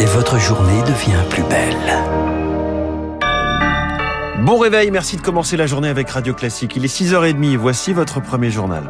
Et votre journée devient plus belle. Bon réveil, merci de commencer la journée avec Radio Classique. Il est 6h30, voici votre premier journal.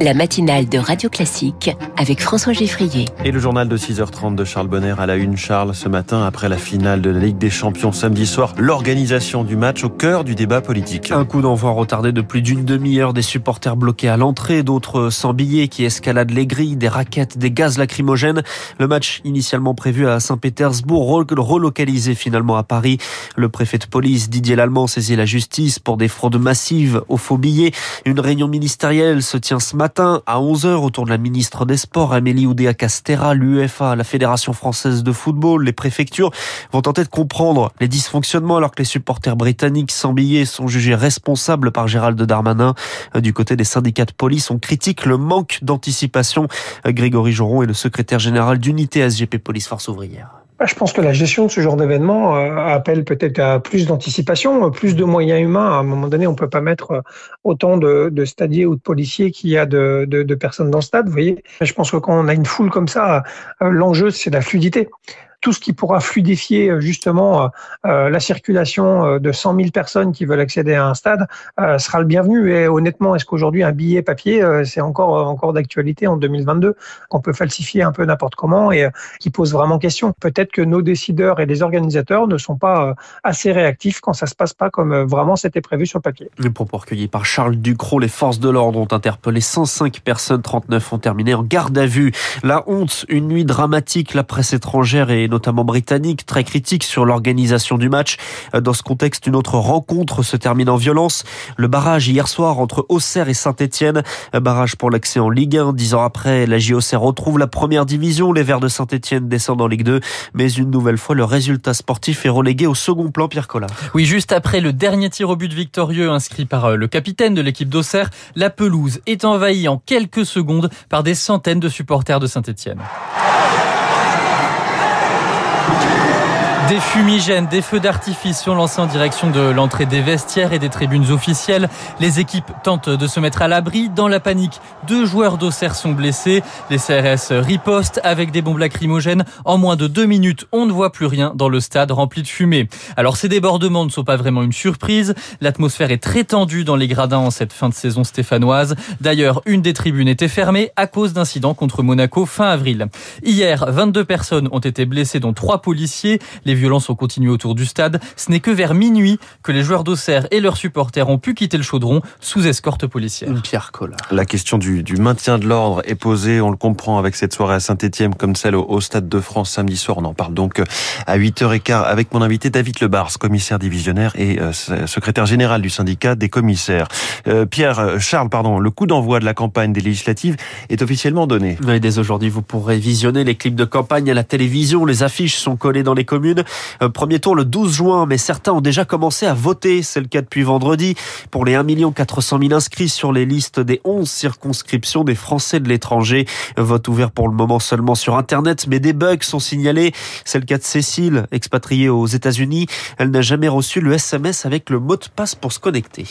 La matinale de Radio Classique avec François Geffrier. Et le journal de 6h30 de Charles Bonner à la une. Charles, ce matin, après la finale de la Ligue des Champions samedi soir, l'organisation du match au cœur du débat politique. Un coup d'envoi retardé de plus d'une demi-heure, des supporters bloqués à l'entrée, d'autres sans billets qui escaladent les grilles, des raquettes, des gaz lacrymogènes. Le match initialement prévu à Saint-Pétersbourg, relocalisé finalement à Paris. Le préfet de police Didier Lallemand saisit la justice pour des fraudes massives aux faux billets. Une réunion ministérielle se tient ce matin matin à 11h autour de la ministre des Sports, Amélie Oudéa-Castera, l'UEFA, la Fédération française de football, les préfectures vont tenter de comprendre les dysfonctionnements alors que les supporters britanniques sans billets sont jugés responsables par Gérald Darmanin. Du côté des syndicats de police, on critique le manque d'anticipation. Grégory Joron est le secrétaire général d'unité SGP Police Force Ouvrière. Bah, je pense que la gestion de ce genre d'événement euh, appelle peut-être à plus d'anticipation, plus de moyens humains. À un moment donné, on peut pas mettre euh, autant de, de stadiers ou de policiers qu'il y a de, de, personnes dans le stade. Vous voyez, je pense que quand on a une foule comme ça, euh, l'enjeu c'est la fluidité tout ce qui pourra fluidifier euh, justement euh, euh, la circulation de 100 000 personnes qui veulent accéder à un stade sera le bienvenu. Et honnêtement, est-ce qu'aujourd'hui un billet papier, c'est encore encore d'actualité en 2022 qu'on peut falsifier un peu n'importe comment et qui pose vraiment question Peut-être que nos décideurs et les organisateurs ne sont pas assez réactifs quand ça se passe pas comme vraiment c'était prévu sur le papier. Les propos recueillis par Charles Ducrot, les forces de l'ordre ont interpellé 105 personnes, 39 ont terminé en garde à vue. La honte, une nuit dramatique, la presse étrangère et notamment britannique, très critique sur l'organisation du match. Dans ce contexte, une autre rencontre se termine en violence. Le barrage hier soir entre Auxerre et Saint-Etienne. Barrage pour l'accès en Ligue 1. Dix ans après, la JOC retrouve la première division. Les Verts de Saint-Etienne descendent en Ligue 2. Mais une nouvelle fois, le résultat sportif est relégué au second plan, Pierre Collard. Oui, juste après le dernier tir au but victorieux inscrit par euh, le capitaine de l'équipe d'Auxerre, la pelouse est envahie en quelques secondes par des centaines de supporters de Saint-Etienne. Des fumigènes, des feux d'artifice sont lancés en direction de l'entrée des vestiaires et des tribunes officielles. Les équipes tentent de se mettre à l'abri. Dans la panique, deux joueurs d'Auxerre sont blessés. Les CRS ripostent avec des bombes lacrymogènes. En moins de deux minutes, on ne voit plus rien dans le stade rempli de fumée. Alors ces débordements ne sont pas vraiment une surprise. L'atmosphère est très tendue dans les gradins en cette fin de saison stéphanoise. D'ailleurs, une des tribunes était fermée à cause d'incidents contre Monaco fin avril. Hier, 22 personnes ont été blessées, dont trois policiers. Violences ont continué autour du stade. Ce n'est que vers minuit que les joueurs d'Auxerre et leurs supporters ont pu quitter le chaudron sous escorte policière. Pierre Collard. La question du, du maintien de l'ordre est posée, on le comprend, avec cette soirée à Saint-Etienne comme celle au, au, Stade de France samedi soir. On en parle donc à 8h15 avec mon invité David Lebars, commissaire divisionnaire et euh, secrétaire général du syndicat des commissaires. Euh, Pierre, euh, Charles, pardon, le coup d'envoi de la campagne des législatives est officiellement donné. Oui, dès aujourd'hui, vous pourrez visionner les clips de campagne à la télévision. Les affiches sont collées dans les communes. Euh, premier tour le 12 juin, mais certains ont déjà commencé à voter. C'est le cas depuis vendredi. Pour les 1 400 000 inscrits sur les listes des 11 circonscriptions des Français de l'étranger. Vote ouvert pour le moment seulement sur Internet, mais des bugs sont signalés. C'est le cas de Cécile, expatriée aux États-Unis. Elle n'a jamais reçu le SMS avec le mot de passe pour se connecter.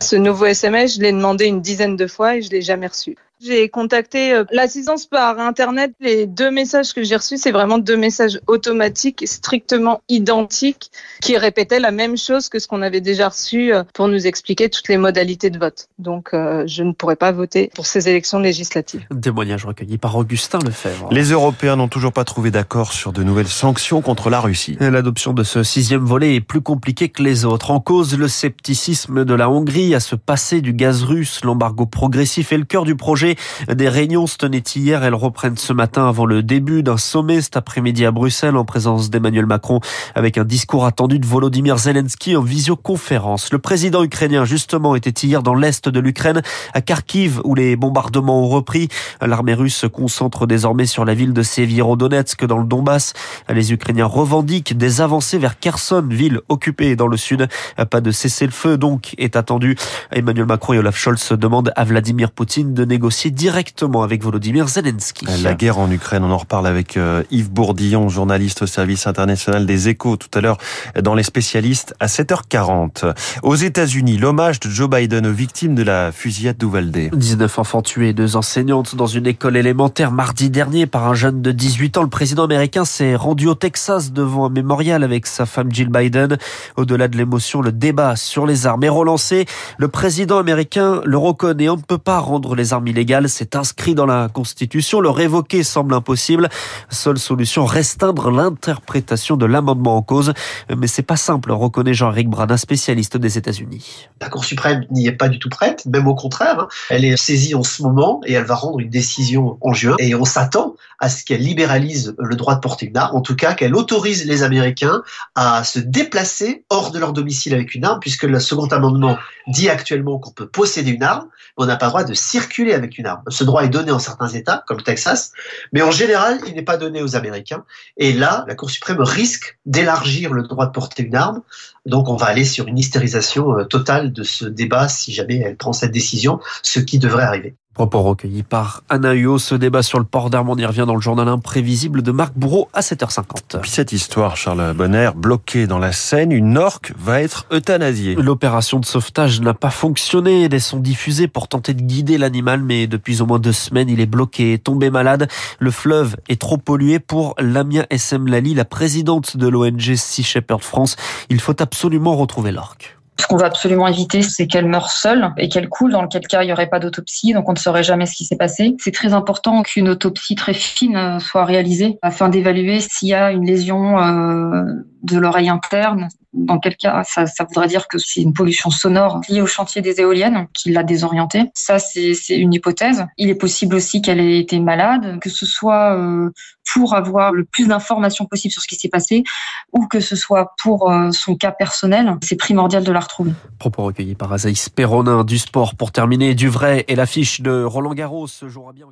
Ce nouveau SMS, je l'ai demandé une dizaine de fois et je l'ai jamais reçu. J'ai contacté euh, l'assistance par Internet. Les deux messages que j'ai reçus, c'est vraiment deux messages automatiques, strictement identiques, qui répétaient la même chose que ce qu'on avait déjà reçu euh, pour nous expliquer toutes les modalités de vote. Donc, euh, je ne pourrais pas voter pour ces élections législatives. Témoignage recueilli par Augustin Lefebvre. Les Européens n'ont toujours pas trouvé d'accord sur de nouvelles sanctions contre la Russie. L'adoption de ce sixième volet est plus compliquée que les autres. En cause, le scepticisme de la Hongrie à se passer du gaz russe. L'embargo progressif est le cœur du projet. Des réunions se tenaient hier. Elles reprennent ce matin avant le début d'un sommet cet après-midi à Bruxelles en présence d'Emmanuel Macron avec un discours attendu de Volodymyr Zelensky en visioconférence. Le président ukrainien, justement, était hier dans l'est de l'Ukraine, à Kharkiv, où les bombardements ont repris. L'armée russe se concentre désormais sur la ville de Severodonetsk dans le Donbass. Les Ukrainiens revendiquent des avancées vers Kherson, ville occupée dans le sud. Pas de cessez-le-feu donc est attendu. Emmanuel Macron et Olaf Scholz demandent à Vladimir Poutine de négocier négocier directement avec Volodymyr Zelensky. La guerre en Ukraine, on en reparle avec euh, Yves Bourdillon, journaliste au service international des échos, tout à l'heure dans les spécialistes à 7h40. Aux États-Unis, l'hommage de Joe Biden aux victimes de la fusillade d'Uvalde. 19 enfants tués, deux enseignantes dans une école élémentaire mardi dernier par un jeune de 18 ans. Le président américain s'est rendu au Texas devant un mémorial avec sa femme Jill Biden. Au-delà de l'émotion, le débat sur les armes est relancé. Le président américain le reconnaît. On ne peut pas rendre les armes illégales. C'est inscrit dans la Constitution. Le révoquer semble impossible. Seule solution, restreindre l'interprétation de l'amendement en cause. Mais c'est pas simple, reconnaît Jean-Éric Bradin, spécialiste des États-Unis. La Cour suprême n'y est pas du tout prête, même au contraire. Hein. Elle est saisie en ce moment et elle va rendre une décision en juin. Et on s'attend à ce qu'elle libéralise le droit de porter une arme, en tout cas qu'elle autorise les Américains à se déplacer hors de leur domicile avec une arme, puisque le second amendement dit actuellement qu'on peut posséder une arme, mais on n'a pas le droit de circuler avec une Ce droit est donné en certains États, comme le Texas, mais en général, il n'est pas donné aux Américains. Et là, la Cour suprême risque d'élargir le droit de porter une arme. Donc on va aller sur une hystérisation euh, totale de ce débat si jamais elle prend cette décision, ce qui devrait arriver. Propos recueillis par Anna Ce débat sur le port d'armes, on y revient dans le journal imprévisible de Marc Bourreau à 7h50. Puis cette histoire, Charles Bonner, bloqué dans la Seine, une orque va être euthanasiée. L'opération de sauvetage n'a pas fonctionné. Des sons diffusés pour tenter de guider l'animal, mais depuis au moins deux semaines, il est bloqué, tombé malade. Le fleuve est trop pollué pour Lamia SM Lali, la présidente de l'ONG Sea Shepherd France. Il faut absolument retrouver l'orque. Ce qu'on va absolument éviter, c'est qu'elle meure seule et qu'elle coule, dans lequel cas il n'y aurait pas d'autopsie, donc on ne saurait jamais ce qui s'est passé. C'est très important qu'une autopsie très fine euh, soit réalisée afin d'évaluer s'il y a une lésion euh, de l'oreille interne, dans quel cas ça, voudrait dire que c'est une pollution sonore liée au chantier des éoliennes qui l'a désorientée. Ça, c'est une hypothèse. Il est possible aussi qu'elle ait été malade, que ce soit euh, pour avoir le plus d'informations possible sur ce qui s'est passé ou que ce soit pour euh, son cas personnel. C'est primordial de la retrouver. Propos recueillis par Azaïs Perronin du sport pour terminer du vrai et l'affiche de Roland Garros bien